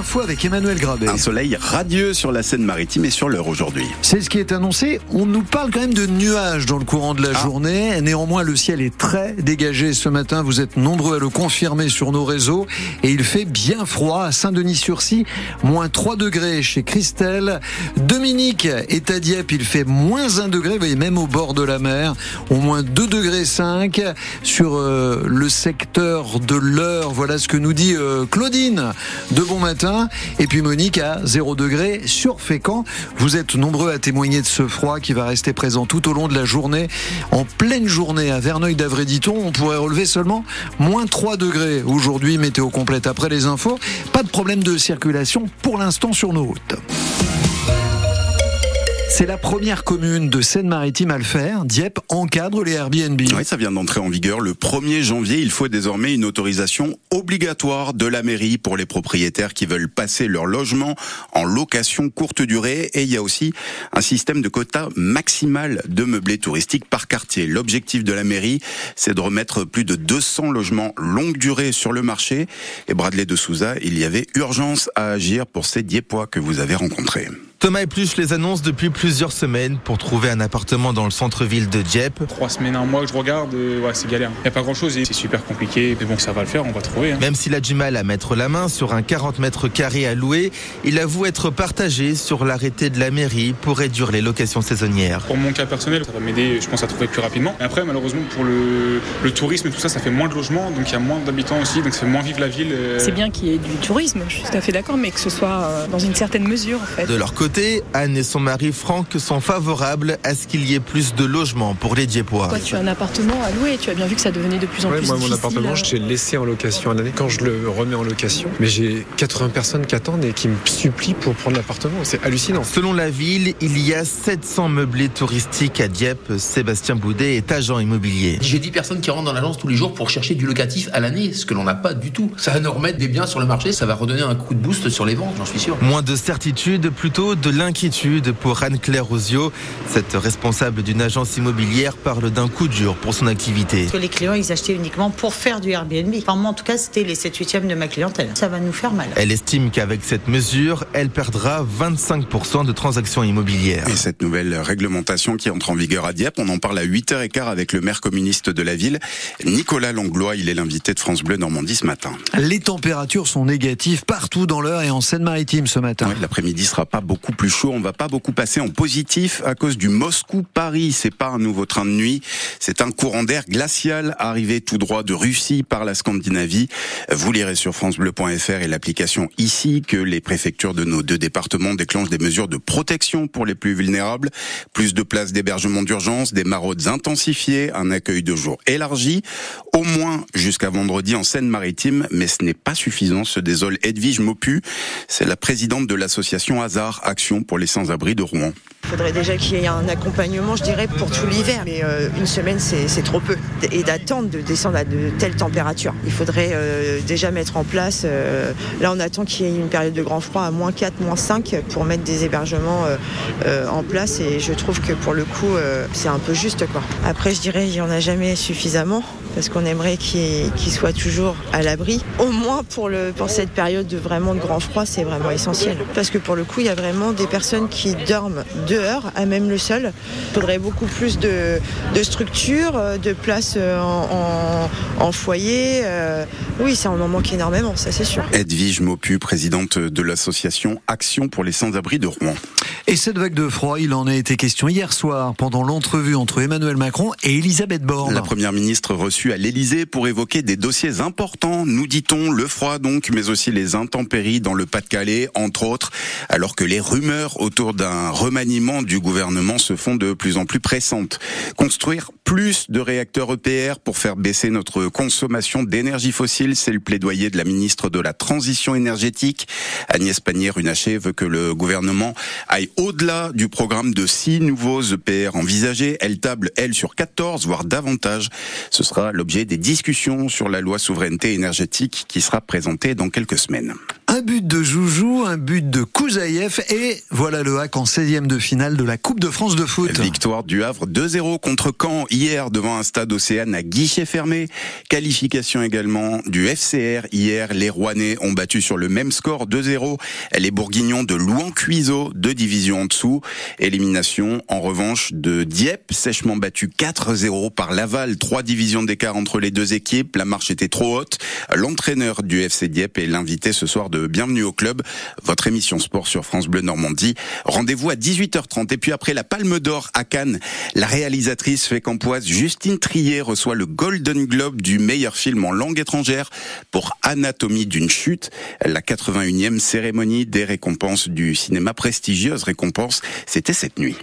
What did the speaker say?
l'info avec Emmanuel Grabet. Un soleil radieux sur la Seine-Maritime et sur l'heure aujourd'hui. C'est ce qui est annoncé. On nous parle quand même de nuages dans le courant de la Ah. journée. Néanmoins, le ciel est très dégagé ce matin. Vous êtes nombreux à le confirmer sur nos réseaux. Et il fait bien froid à Saint-Denis-sur-Cy. Moins 3 degrés chez Christelle. Dominique est à Dieppe. Il fait moins 1 degré. Vous voyez, même au bord de la mer. Au moins 2 degrés 5 sur euh, le secteur de l'heure. Voilà ce que nous dit euh, Claudine de bon matin. Et puis Monique à 0 degré sur Fécamp. Vous êtes nombreux à témoigner de ce froid qui va rester présent tout au long de la journée. En pleine journée à Verneuil d'Avray-Diton, on pourrait relever seulement moins 3 degrés. Aujourd'hui, météo complète après les infos. Pas de problème de circulation pour l'instant sur nos routes. C'est la première commune de Seine-Maritime à le faire. Dieppe encadre les Airbnb. Oui, ça vient d'entrer en vigueur le 1er janvier. Il faut désormais une autorisation obligatoire de la mairie pour les propriétaires qui veulent passer leur logement en location courte durée. Et il y a aussi un système de quota maximal de meublés touristiques par quartier. L'objectif de la mairie, c'est de remettre plus de 200 logements longue durée sur le marché. Et Bradley de Souza, il y avait urgence à agir pour ces Diepois que vous avez rencontrés. Thomas Epluche les annonce depuis plusieurs semaines pour trouver un appartement dans le centre-ville de Dieppe. Trois semaines, un mois que je regarde, euh, ouais, c'est galère. Il n'y a pas grand chose et c'est super compliqué. Mais bon, ça va le faire, on va trouver. hein. Même s'il a du mal à mettre la main sur un 40 mètres carrés à louer, il avoue être partagé sur l'arrêté de la mairie pour réduire les locations saisonnières. Pour mon cas personnel, ça va m'aider, je pense, à trouver plus rapidement. Et après, malheureusement, pour le, le tourisme et tout ça, ça fait moins de logements, donc il y a moins d'habitants aussi, donc ça fait moins vivre la ville. euh. C'est bien qu'il y ait du tourisme, je suis tout à fait d'accord, mais que ce soit euh, dans une certaine mesure en fait. De leur côté, Anne et son mari Franck sont favorables à ce qu'il y ait plus de logements pour les Diepois. Toi, tu as un appartement à louer, tu as bien vu que ça devenait de plus en Ouais, plus moi, mon difficile. appartement, je l'ai laissé en location à l'année quand je le remets en location. Mais j'ai 80 personnes qui attendent et qui me supplient pour prendre l'appartement. C'est hallucinant. Selon la ville, il y a 700 meublés touristiques à Dieppe. Sébastien Boudet est agent immobilier. J'ai 10 personnes qui rentrent dans l'agence tous les jours pour chercher du locatif à l'année, ce que l'on n'a pas du tout. Ça va nous remettre des biens sur le marché, ça va redonner un coup de boost sur les ventes, j'en suis sûr. Moins de certitude, plutôt de l'inquiétude pour Anne-Claire Ozio. Cette responsable d'une agence immobilière parle d'un coup dur pour son activité. que les clients ils achetaient uniquement pour faire du Airbnb. Enfin moi en tout cas c'était les 7 8 de ma clientèle. Ça va nous faire mal. Elle estime qu'avec cette mesure, elle perdra 25% de transactions immobilières. Et cette nouvelle réglementation qui entre en vigueur à Dieppe, on en parle à 8h15 avec le maire communiste de la ville, Nicolas Langlois. Il est l'invité de France Bleu Normandie ce matin. Les températures sont négatives partout dans l'heure et en Seine-Maritime ce matin. Ouais, L'après-midi sera pas beaucoup plus chaud. On va pas beaucoup passer en positif à cause du Moscou-Paris. C'est pas un nouveau train de nuit. C'est un courant d'air glacial arrivé tout droit de Russie par la Scandinavie. Vous lirez sur francebleu.fr et l'application ici que les préfectures de nos deux départements déclenchent des mesures de protection pour les plus vulnérables. Plus de places d'hébergement d'urgence, des maraudes intensifiées, un accueil de jour élargi. Au moins jusqu'à vendredi en Seine-Maritime. Mais ce n'est pas suffisant, se désole Edwige Mopu. C'est la présidente de l'association Hasard Pour les sans-abri de Rouen. Il faudrait déjà qu'il y ait un accompagnement, je dirais, pour tout l'hiver. Mais euh, une semaine, c'est trop peu. Et d'attendre de descendre à de telles températures. Il faudrait euh, déjà mettre en place. euh, là, on attend qu'il y ait une période de grand froid à moins 4, moins 5 pour mettre des hébergements en place. Et je trouve que pour le coup, c'est un peu juste. Après, je dirais, il n'y en a jamais suffisamment. Parce qu'on aimerait qu'ils qu'ils soient toujours à l'abri. Au moins pour, le, pour cette période de vraiment de grand froid, c'est vraiment essentiel. Parce que pour le coup, il y a vraiment des personnes qui dorment dehors, à même le sol. Il faudrait beaucoup plus de, de structures, euh, de places euh, en, en- en foyer. euh. Oui, ça en en manque énormément, ça c'est sûr. Edwige Mopu, présidente de l'association Action pour les sans-abri de Rouen. Et cette vague de froid, il en a été question hier soir pendant l'entrevue entre Emmanuel Macron et Elisabeth Borne. La première ministre reçue à l'Elysée pour évoquer des dossiers importants, nous dit-on, le froid donc, mais aussi les intempéries dans le Pas-de-Calais, entre autres, alors que les rumeurs autour d'un remaniement du gouvernement se font de plus en plus pressantes. Construire plus de réacteurs EPR pour faire baisser notre consommation d'énergie fossile, c'est le plaidoyer de la ministre de la Transition énergétique. Agnès Pannier-Runacher veut que le gouvernement aille au-delà du programme de six nouveaux EPR envisagés. Elle table, elle, sur 14, voire davantage. Ce sera l'objet des discussions sur la loi souveraineté énergétique qui sera présentée dans quelques semaines. Un but de Joujou, un but de Kouzaïev et voilà le hack en 16e de finale de la Coupe de France de foot. Victoire du Havre 2-0 contre Caen hier devant un stade Océane à guichet fermé. Qualification également du FCR hier. Les Rouennais ont battu sur le même score 2-0 les Bourguignons de Louan-Cuiseau, deux divisions en dessous. Élimination en revanche de Dieppe, sèchement battu 4-0 par Laval, trois divisions d'écart entre les deux équipes. La marche était trop haute. L'entraîneur du FC Dieppe est l'invité ce soir Bienvenue au club, votre émission sport sur France Bleu Normandie. Rendez-vous à 18h30 et puis après la Palme d'Or à Cannes, la réalisatrice fécampoise Justine Trier reçoit le Golden Globe du meilleur film en langue étrangère pour Anatomie d'une chute, la 81e cérémonie des récompenses du cinéma prestigieuse récompense, c'était cette nuit.